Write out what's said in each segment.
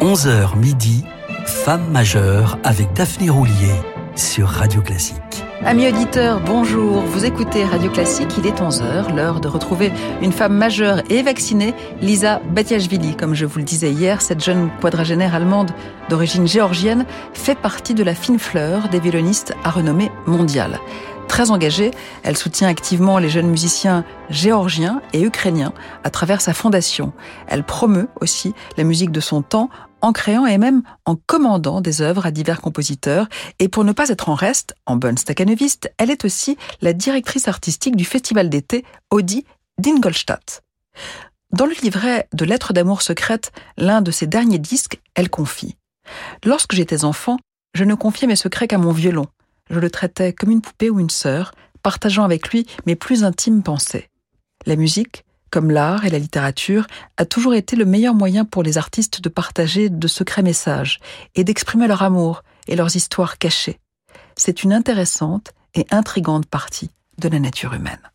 11h midi, Femme majeure avec Daphné Roulier sur Radio Classique. Amis auditeurs, bonjour. Vous écoutez Radio Classique, il est 11h, l'heure de retrouver une femme majeure et vaccinée, Lisa Batiashvili. Comme je vous le disais hier, cette jeune quadragénaire allemande d'origine géorgienne fait partie de la fine fleur des violonistes à renommée mondiale. Très engagée, elle soutient activement les jeunes musiciens géorgiens et ukrainiens à travers sa fondation. Elle promeut aussi la musique de son temps en créant et même en commandant des œuvres à divers compositeurs. Et pour ne pas être en reste, en bonne staccanoviste, elle est aussi la directrice artistique du festival d'été Audi d'Ingolstadt. Dans le livret de Lettres d'amour secrètes, l'un de ses derniers disques, elle confie Lorsque j'étais enfant, je ne confiais mes secrets qu'à mon violon. Je le traitais comme une poupée ou une sœur, partageant avec lui mes plus intimes pensées. La musique, comme l'art et la littérature, a toujours été le meilleur moyen pour les artistes de partager de secrets messages et d'exprimer leur amour et leurs histoires cachées. C'est une intéressante et intrigante partie de la nature humaine.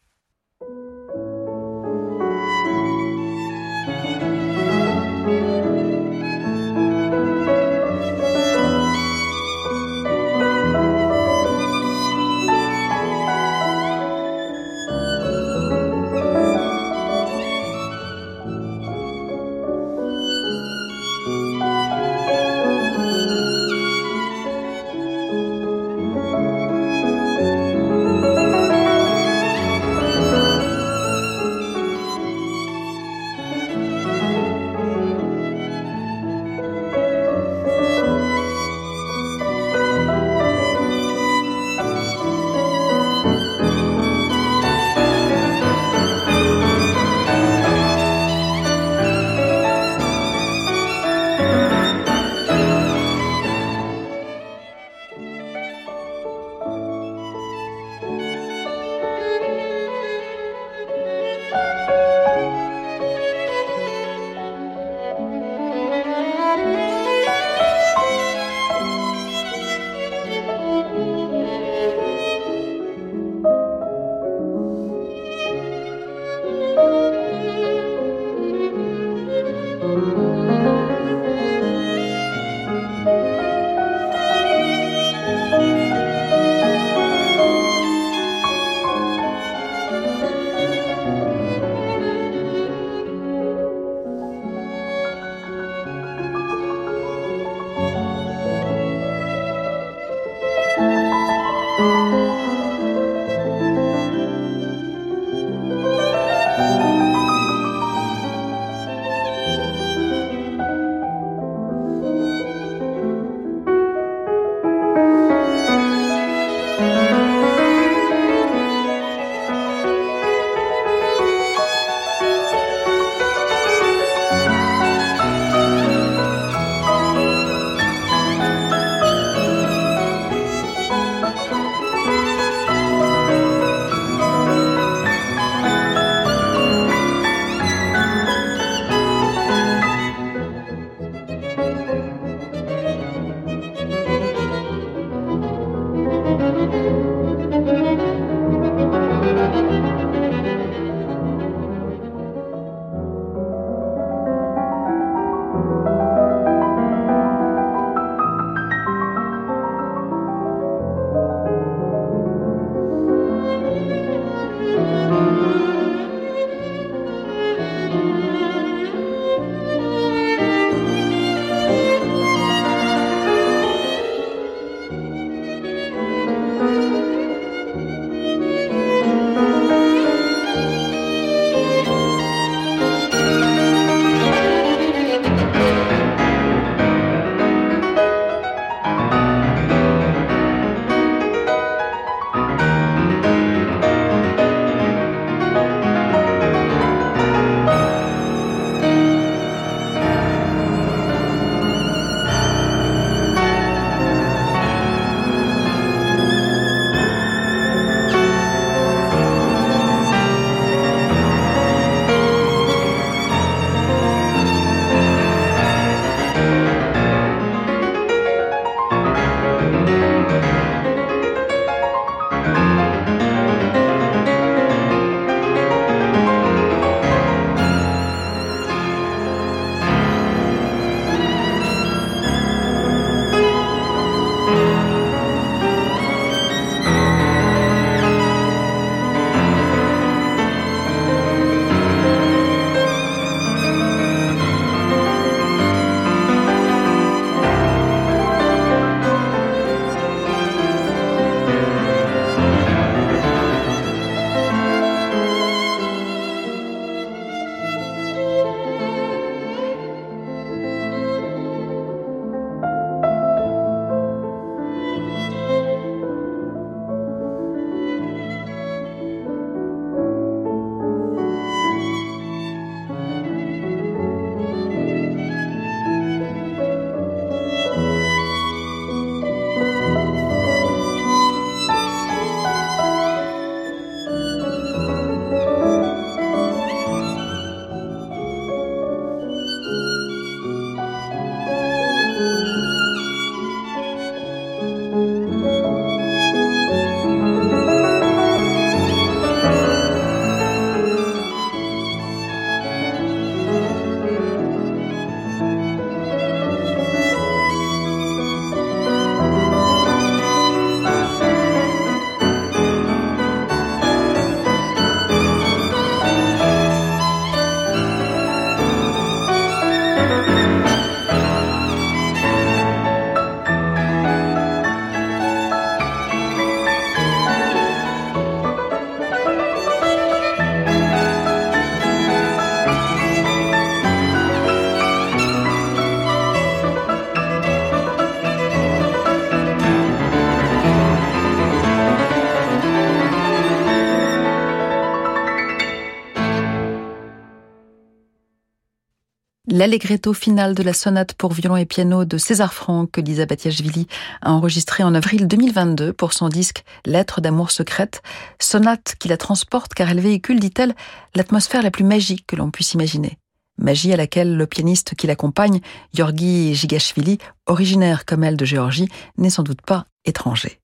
L'allegretto final de la sonate pour violon et piano de César Franck que Lisa Batiashvili a enregistré en avril 2022 pour son disque Lettres d'amour secrète, sonate qui la transporte car elle véhicule, dit-elle, l'atmosphère la plus magique que l'on puisse imaginer. Magie à laquelle le pianiste qui l'accompagne, Georgi Gigashvili, originaire comme elle de Géorgie, n'est sans doute pas étranger.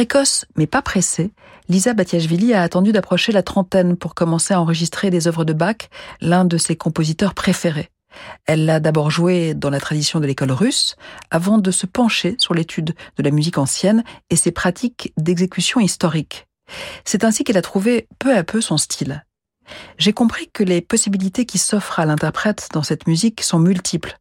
Précoce mais pas pressée, Lisa Batiashvili a attendu d'approcher la trentaine pour commencer à enregistrer des œuvres de Bach, l'un de ses compositeurs préférés. Elle l'a d'abord joué dans la tradition de l'école russe, avant de se pencher sur l'étude de la musique ancienne et ses pratiques d'exécution historique. C'est ainsi qu'elle a trouvé peu à peu son style. J'ai compris que les possibilités qui s'offrent à l'interprète dans cette musique sont multiples,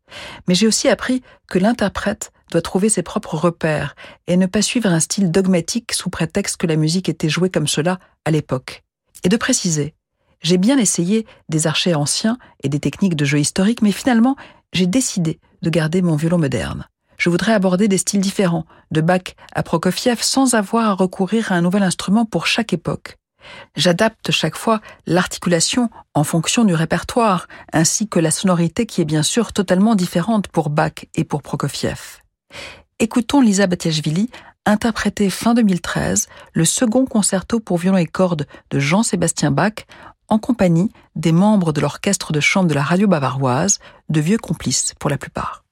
mais j'ai aussi appris que l'interprète doit trouver ses propres repères et ne pas suivre un style dogmatique sous prétexte que la musique était jouée comme cela à l'époque. Et de préciser, j'ai bien essayé des archers anciens et des techniques de jeu historique, mais finalement, j'ai décidé de garder mon violon moderne. Je voudrais aborder des styles différents, de Bach à Prokofiev, sans avoir à recourir à un nouvel instrument pour chaque époque. J'adapte chaque fois l'articulation en fonction du répertoire, ainsi que la sonorité qui est bien sûr totalement différente pour Bach et pour Prokofiev. Écoutons Lisa Batiashvili interpréter fin 2013 le second concerto pour violon et cordes de Jean-Sébastien Bach en compagnie des membres de l'orchestre de chambre de la radio bavaroise, de vieux complices pour la plupart.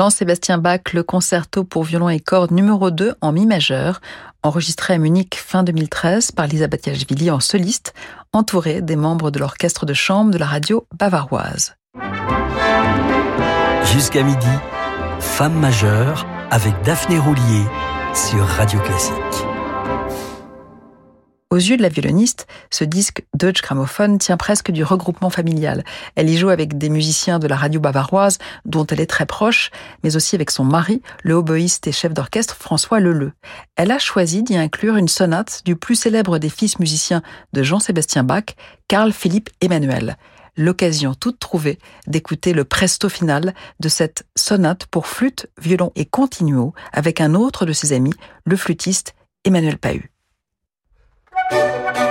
Jean-Sébastien Bach, le concerto pour violon et cordes numéro 2 en mi majeur, enregistré à Munich fin 2013 par Lisa Batiashvili en soliste, entourée des membres de l'orchestre de chambre de la radio bavaroise. Jusqu'à midi, Femme majeure avec Daphné Roulier sur Radio Classique. Aux yeux de la violoniste, ce disque Deutsche Grammophon tient presque du regroupement familial. Elle y joue avec des musiciens de la radio bavaroise, dont elle est très proche, mais aussi avec son mari, le hoboïste et chef d'orchestre François Leleu. Elle a choisi d'y inclure une sonate du plus célèbre des fils musiciens de Jean-Sébastien Bach, Carl Philippe Emmanuel. L'occasion toute trouvée d'écouter le presto final de cette sonate pour flûte, violon et continuo avec un autre de ses amis, le flûtiste Emmanuel Pahut. Música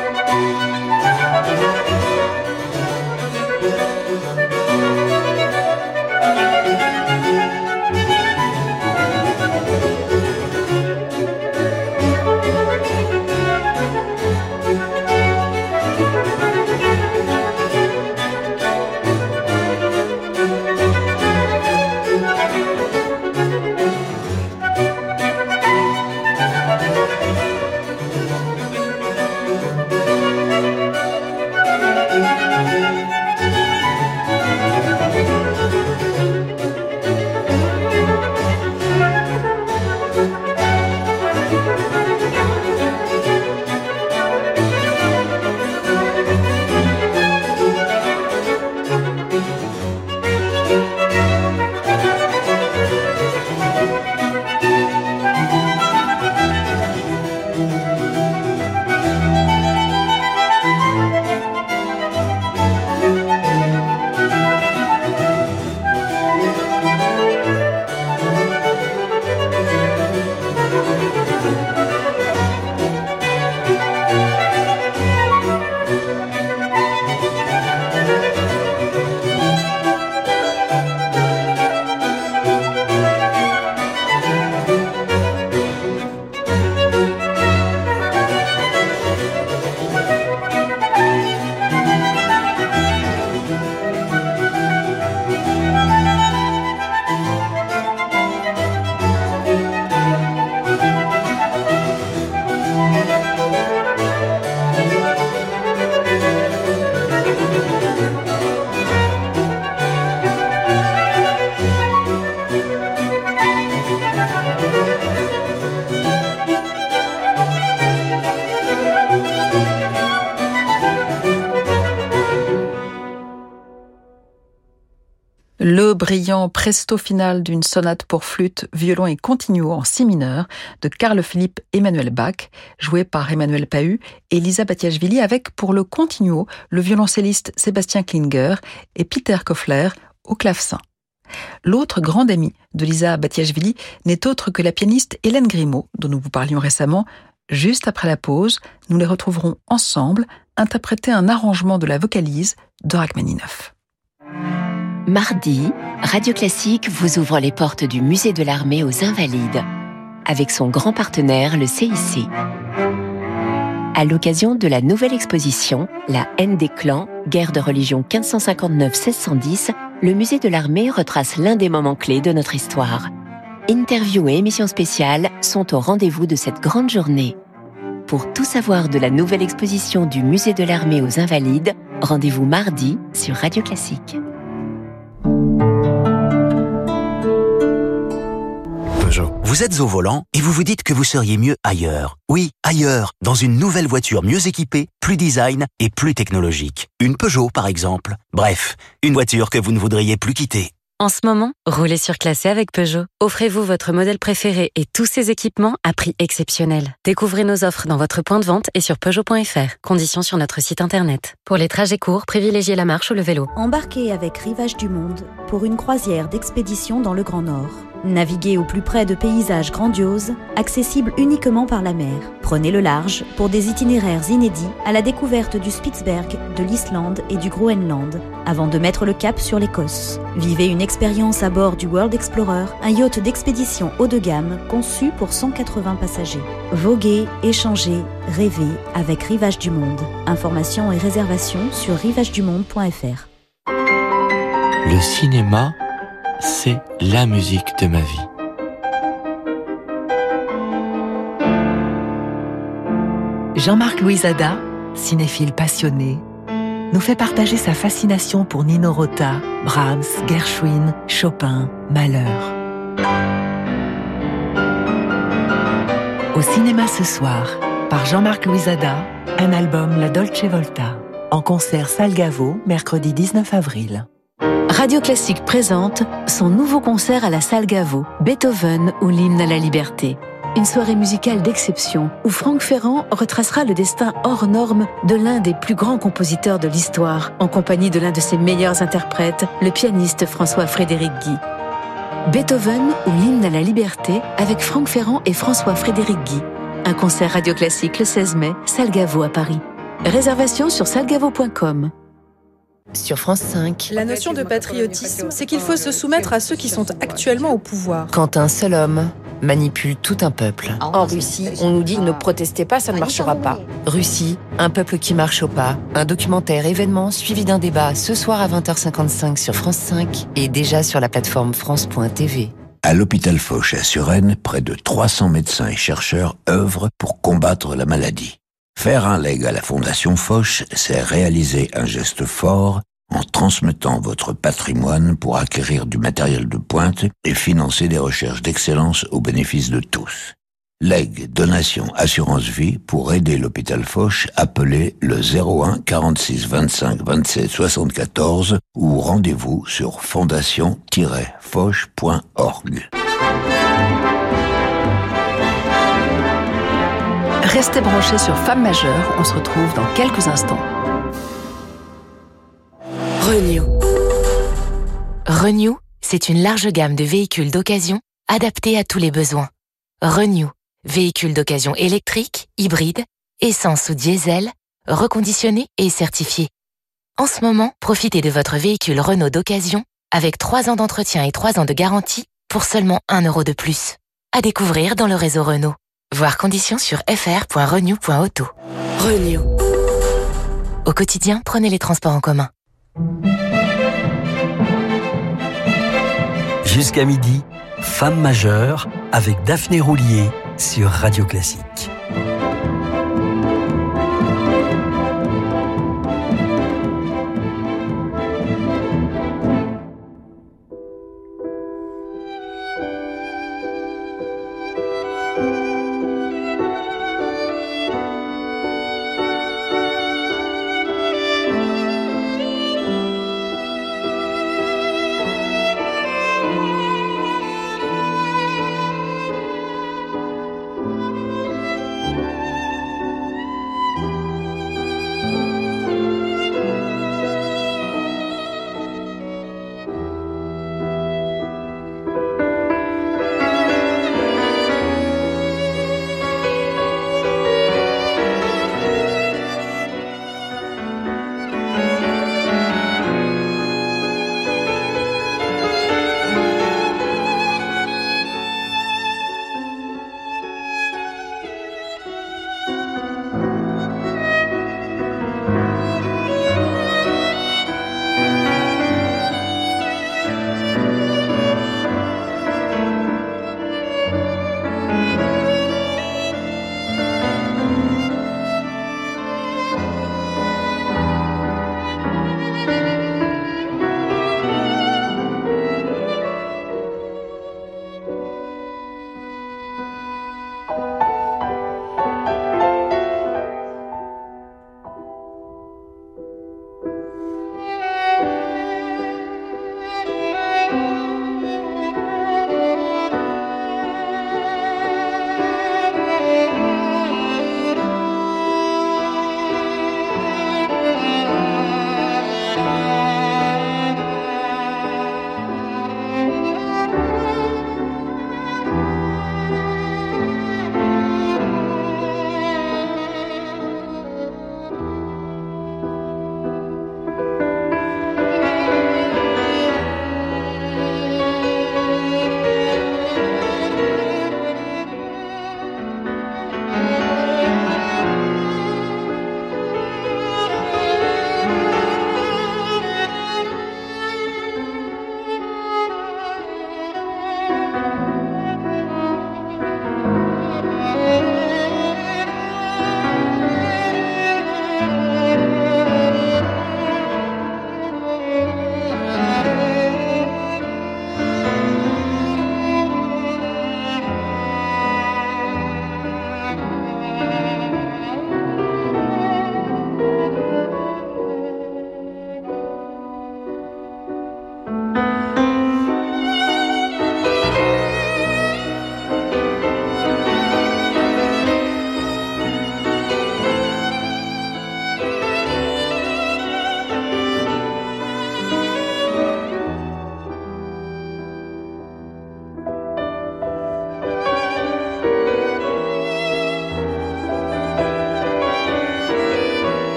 brillant presto final d'une sonate pour flûte, violon et continuo en si mineur de Carl Philippe Emmanuel Bach, joué par Emmanuel Pahut et Lisa Batiashvili avec pour le continuo le violoncelliste Sébastien Klinger et Peter Koffler au clavecin. L'autre grande amie de Lisa Batiashvili n'est autre que la pianiste Hélène Grimaud, dont nous vous parlions récemment. Juste après la pause, nous les retrouverons ensemble interpréter un arrangement de la vocalise de Rachmaninoff. Mardi, Radio Classique vous ouvre les portes du Musée de l'Armée aux Invalides avec son grand partenaire, le CIC. À l'occasion de la nouvelle exposition, La haine des clans, guerre de religion 1559-1610, le Musée de l'Armée retrace l'un des moments clés de notre histoire. Interviews et émissions spéciales sont au rendez-vous de cette grande journée. Pour tout savoir de la nouvelle exposition du Musée de l'Armée aux Invalides, rendez-vous mardi sur Radio Classique. Vous êtes au volant et vous vous dites que vous seriez mieux ailleurs. Oui, ailleurs, dans une nouvelle voiture mieux équipée, plus design et plus technologique. Une Peugeot, par exemple. Bref, une voiture que vous ne voudriez plus quitter. En ce moment, roulez surclassé avec Peugeot. Offrez-vous votre modèle préféré et tous ses équipements à prix exceptionnel. Découvrez nos offres dans votre point de vente et sur Peugeot.fr. Conditions sur notre site internet. Pour les trajets courts, privilégiez la marche ou le vélo. Embarquez avec Rivage du Monde pour une croisière d'expédition dans le Grand Nord. Naviguez au plus près de paysages grandioses, accessibles uniquement par la mer. Prenez le large pour des itinéraires inédits à la découverte du Spitzberg, de l'Islande et du Groenland, avant de mettre le cap sur l'Écosse. Vivez une expérience à bord du World Explorer, un yacht d'expédition haut de gamme conçu pour 180 passagers. Voguez, échangez, rêvez avec Rivage du Monde. Informations et réservations sur rivagedumonde.fr. Le cinéma c'est la musique de ma vie. Jean-Marc Louisada, cinéphile passionné, nous fait partager sa fascination pour Nino Rota, Brahms, Gershwin, Chopin, Malheur. Au cinéma ce soir, par Jean-Marc Louisada, un album La Dolce Volta, en concert Salgavo, mercredi 19 avril. Radio Classique présente son nouveau concert à la Salgavo, Beethoven ou l'hymne à la liberté. Une soirée musicale d'exception où Franck Ferrand retracera le destin hors norme de l'un des plus grands compositeurs de l'histoire, en compagnie de l'un de ses meilleurs interprètes, le pianiste François-Frédéric Guy. Beethoven ou l'hymne à la liberté avec Franck Ferrand et François-Frédéric Guy. Un concert radio classique le 16 mai, Salgavo à Paris. Réservation sur salgavo.com. Sur France 5. La notion de patriotisme, c'est qu'il faut se soumettre à ceux qui sont actuellement au pouvoir. Quand un seul homme manipule tout un peuple. En Russie, on nous dit ne protestez pas, ça ne marchera pas. Russie, un peuple qui marche au pas. Un documentaire événement suivi d'un débat ce soir à 20h55 sur France 5 et déjà sur la plateforme France.tv. À l'hôpital Foch à Suresnes, près de 300 médecins et chercheurs œuvrent pour combattre la maladie. Faire un leg à la Fondation Foch, c'est réaliser un geste fort en transmettant votre patrimoine pour acquérir du matériel de pointe et financer des recherches d'excellence au bénéfice de tous. Leg, donation, assurance vie, pour aider l'hôpital Foch, appelez le 01 46 25 27 74 ou rendez-vous sur fondation-foch.org. Restez branchés sur Femmes majeures, on se retrouve dans quelques instants. Renew. Renew, c'est une large gamme de véhicules d'occasion adaptés à tous les besoins. Renew, véhicules d'occasion électriques, hybrides, essence ou diesel, reconditionnés et certifiés. En ce moment, profitez de votre véhicule Renault d'occasion avec 3 ans d'entretien et 3 ans de garantie pour seulement 1 euro de plus. À découvrir dans le réseau Renault. Voir conditions sur fr.renew.auto. Renew. Au quotidien, prenez les transports en commun. Jusqu'à midi, Femme majeure avec Daphné Roulier sur Radio Classique.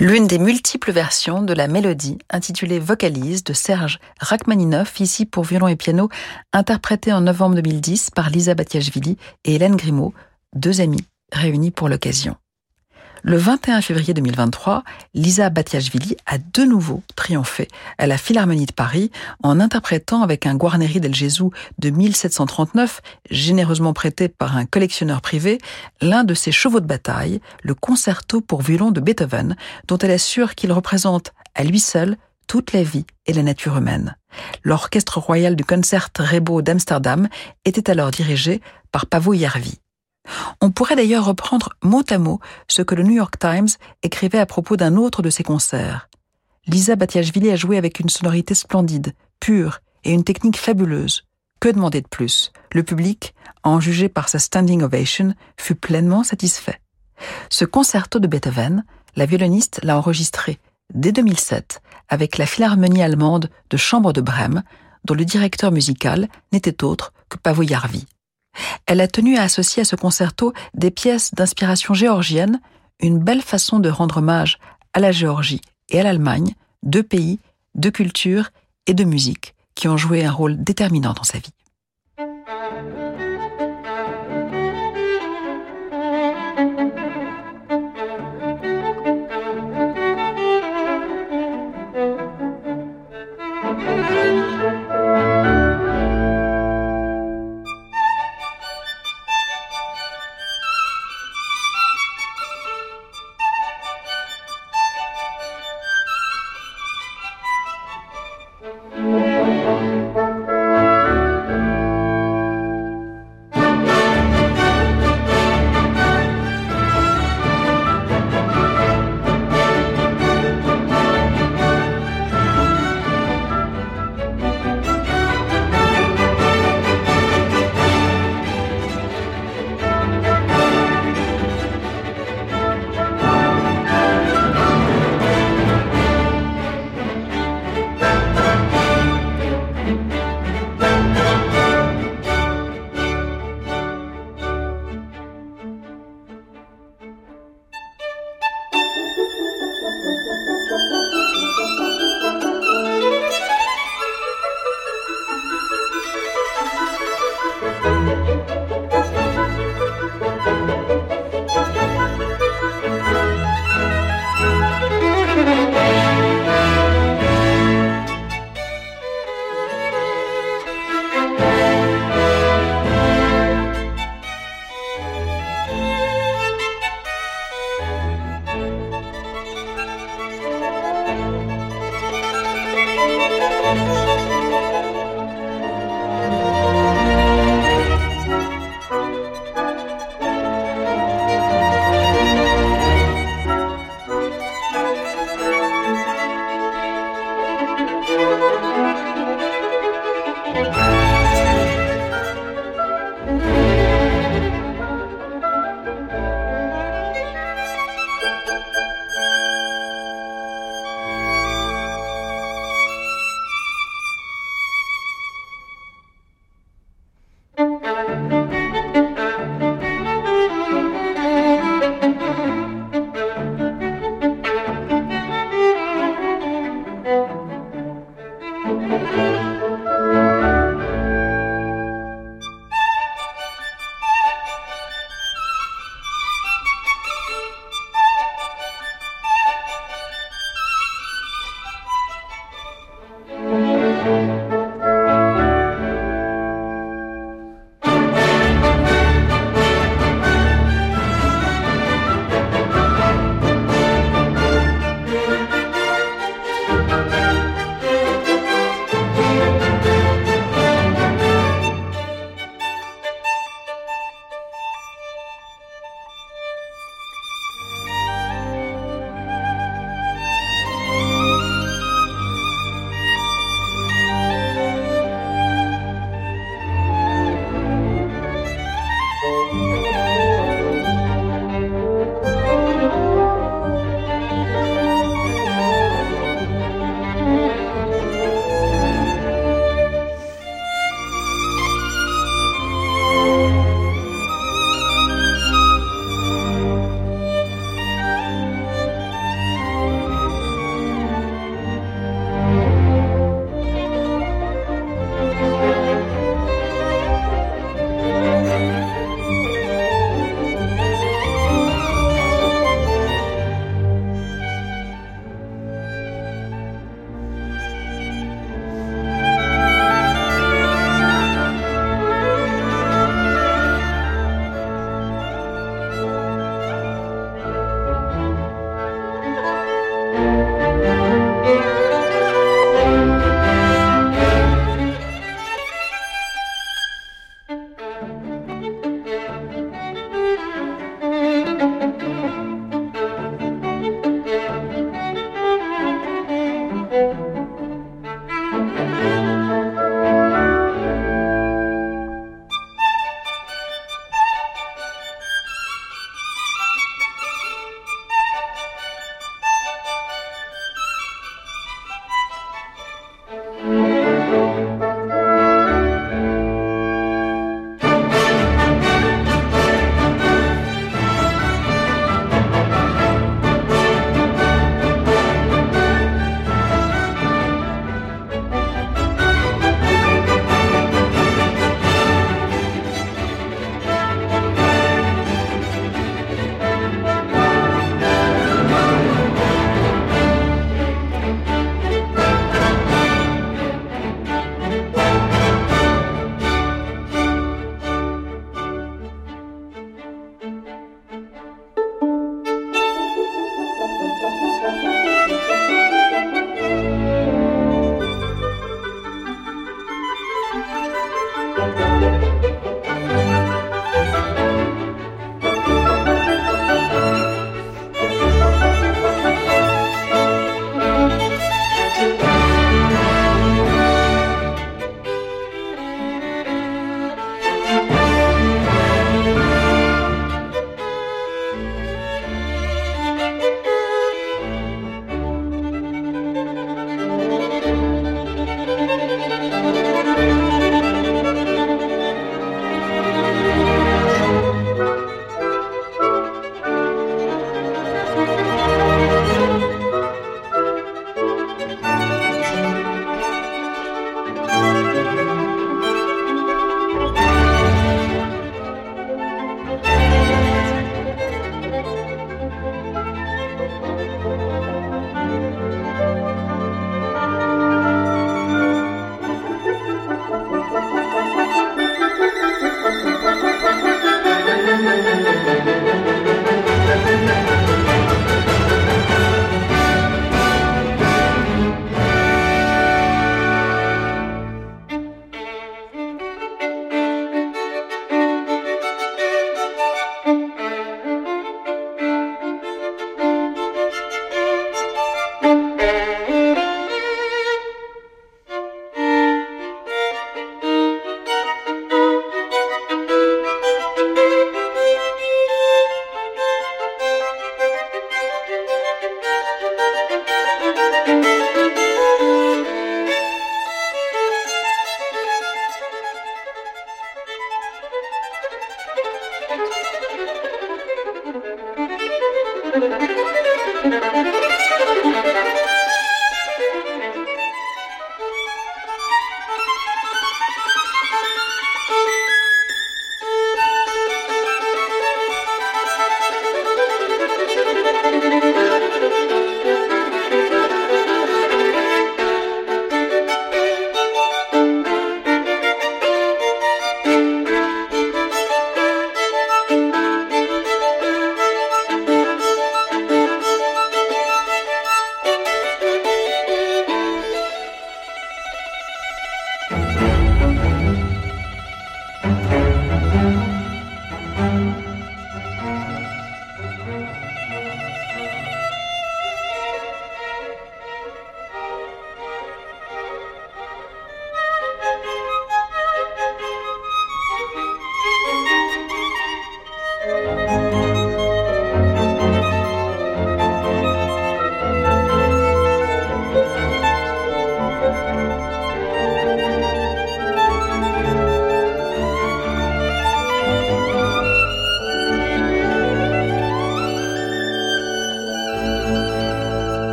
L'une des multiples versions de la mélodie intitulée Vocalise de Serge Rachmaninoff, ici pour violon et piano, interprétée en novembre 2010 par Lisa Batiashvili et Hélène Grimaud, deux amis réunis pour l'occasion. Le 21 février 2023, Lisa Batiashvili a de nouveau triomphé à la Philharmonie de Paris en interprétant avec un Guarneri del Gesù de 1739, généreusement prêté par un collectionneur privé, l'un de ses chevaux de bataille, le concerto pour violon de Beethoven, dont elle assure qu'il représente à lui seul toute la vie et la nature humaine. L'orchestre royal du Concert Rebo d'Amsterdam était alors dirigé par Pavo Järvi. On pourrait d'ailleurs reprendre mot à mot ce que le New York Times écrivait à propos d'un autre de ses concerts. Lisa Batiashvili a joué avec une sonorité splendide, pure et une technique fabuleuse. Que demander de plus? Le public, en jugé par sa standing ovation, fut pleinement satisfait. Ce concerto de Beethoven, la violoniste l'a enregistré dès 2007 avec la Philharmonie allemande de Chambre de Brême, dont le directeur musical n'était autre que Pavo Jarvi. Elle a tenu à associer à ce concerto des pièces d'inspiration géorgienne, une belle façon de rendre hommage à la Géorgie et à l'Allemagne, deux pays, deux cultures et de musique qui ont joué un rôle déterminant dans sa vie.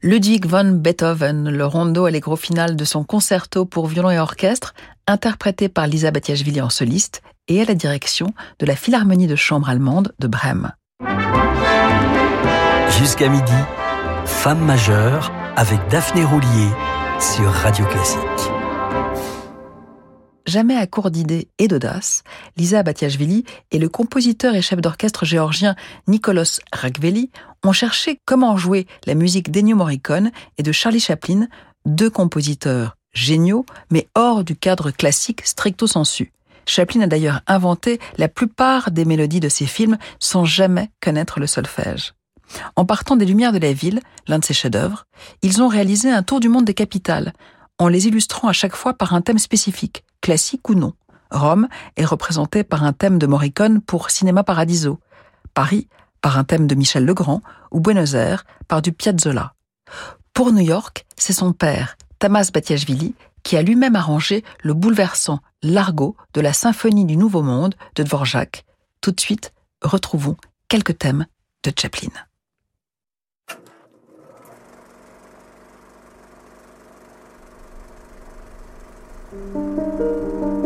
Ludwig von Beethoven, le rondo allegro final de son concerto pour violon et orchestre, interprété par Lisa Batiashvili en soliste et à la direction de la Philharmonie de chambre allemande de Brême. Jusqu'à midi, Femme majeure avec Daphné Roulier sur Radio Classique. Jamais à court d'idées et d'audace, Lisa Batiashvili et le compositeur et chef d'orchestre géorgien Nicolas Ragveli ont cherché comment jouer la musique d'Ennio Morricone et de Charlie Chaplin, deux compositeurs géniaux, mais hors du cadre classique stricto sensu. Chaplin a d'ailleurs inventé la plupart des mélodies de ses films sans jamais connaître le solfège. En partant des Lumières de la ville, l'un de ses chefs-d'œuvre, ils ont réalisé un tour du monde des capitales, en les illustrant à chaque fois par un thème spécifique, classique ou non. Rome est représentée par un thème de Morricone pour Cinéma Paradiso. Paris par un thème de Michel Legrand ou Buenos Aires par du Piazzolla. Pour New York, c'est son père, Tamas Batiashvili, qui a lui-même arrangé le bouleversant Largo de la Symphonie du Nouveau Monde de Dvorak. Tout de suite, retrouvons quelques thèmes de Chaplin. Música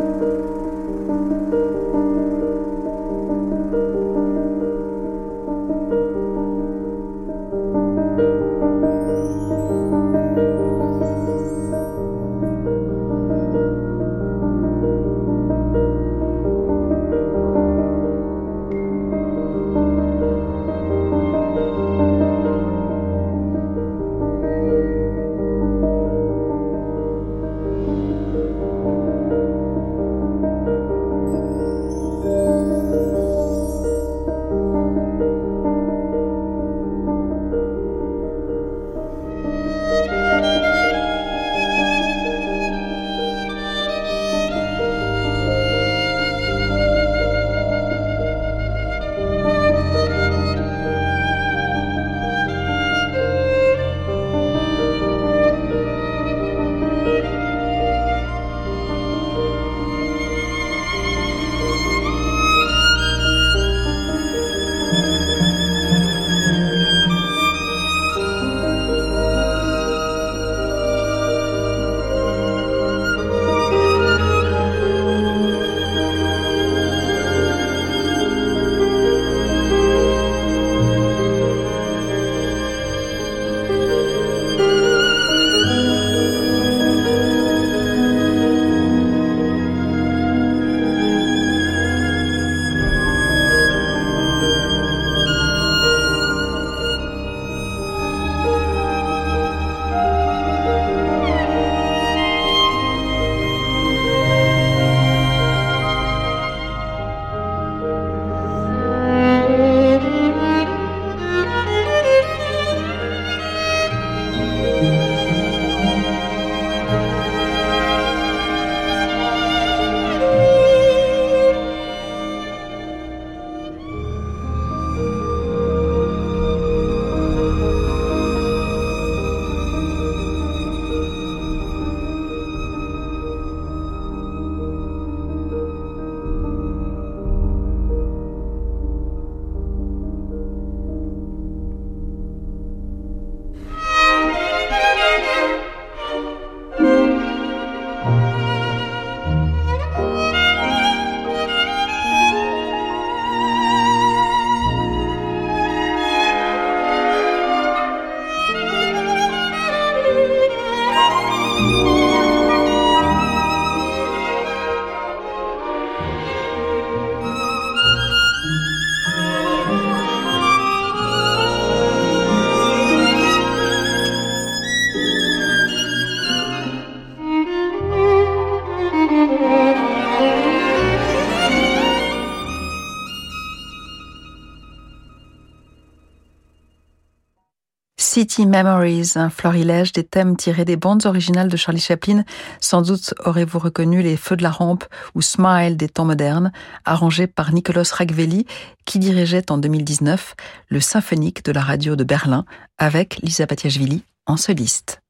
Memories, un florilège des thèmes tirés des bandes originales de Charlie Chaplin. Sans doute aurez-vous reconnu Les Feux de la Rampe ou Smile des temps modernes, arrangés par Nicolas Ragveli, qui dirigeait en 2019 le symphonique de la radio de Berlin avec Lisa Batiashvili en soliste.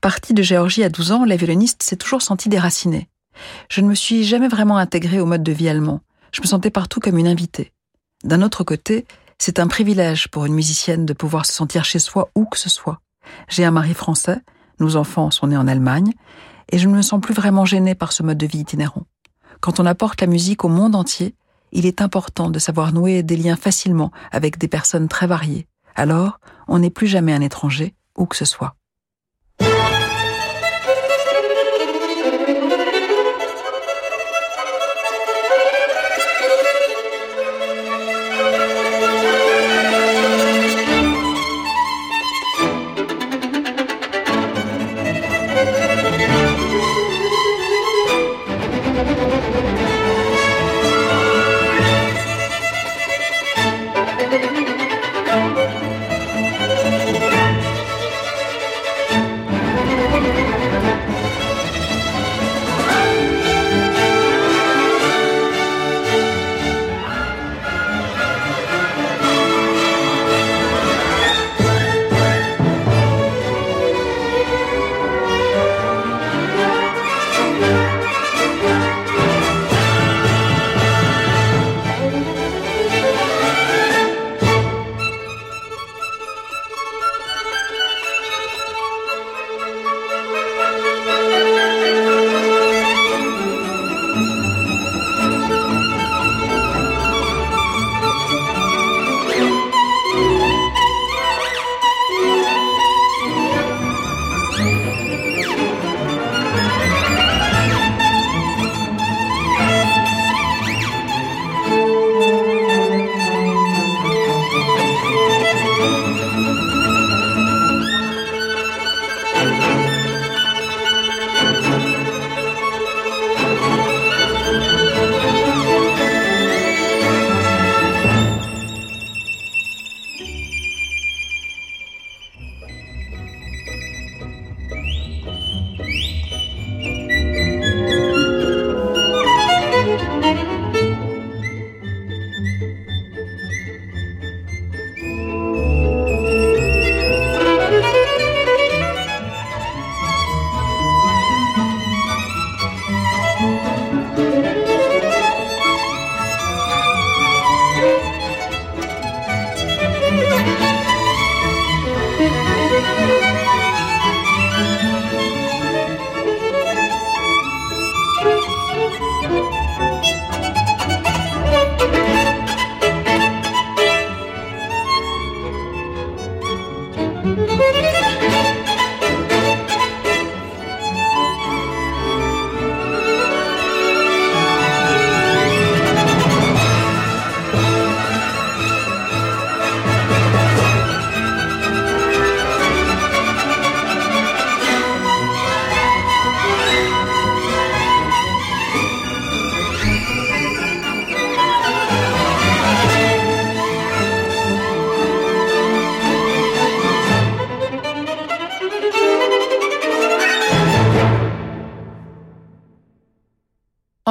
Partie de Géorgie à 12 ans, la violoniste s'est toujours sentie déracinée. Je ne me suis jamais vraiment intégrée au mode de vie allemand. Je me sentais partout comme une invitée. D'un autre côté, c'est un privilège pour une musicienne de pouvoir se sentir chez soi où que ce soit. J'ai un mari français, nos enfants sont nés en Allemagne, et je ne me sens plus vraiment gênée par ce mode de vie itinérant. Quand on apporte la musique au monde entier, il est important de savoir nouer des liens facilement avec des personnes très variées. Alors, on n'est plus jamais un étranger, où que ce soit.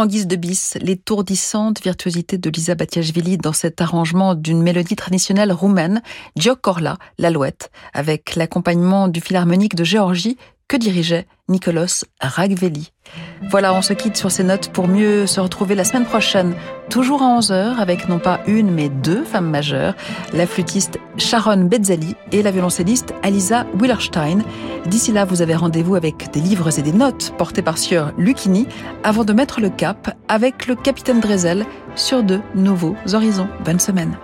Guise de bis, l'étourdissante virtuosité de Lisa Batiashvili dans cet arrangement d'une mélodie traditionnelle roumaine, Giocorla, l'alouette, avec l'accompagnement du philharmonique de Géorgie que dirigeait Nicolas Ragveli. Voilà, on se quitte sur ces notes pour mieux se retrouver la semaine prochaine, toujours à 11h, avec non pas une, mais deux femmes majeures, la flûtiste Sharon Bezzali et la violoncelliste Alisa Willerstein. D'ici là, vous avez rendez-vous avec des livres et des notes portés par Sieur Lucchini avant de mettre le cap avec le capitaine Drezel sur de nouveaux horizons. Bonne semaine.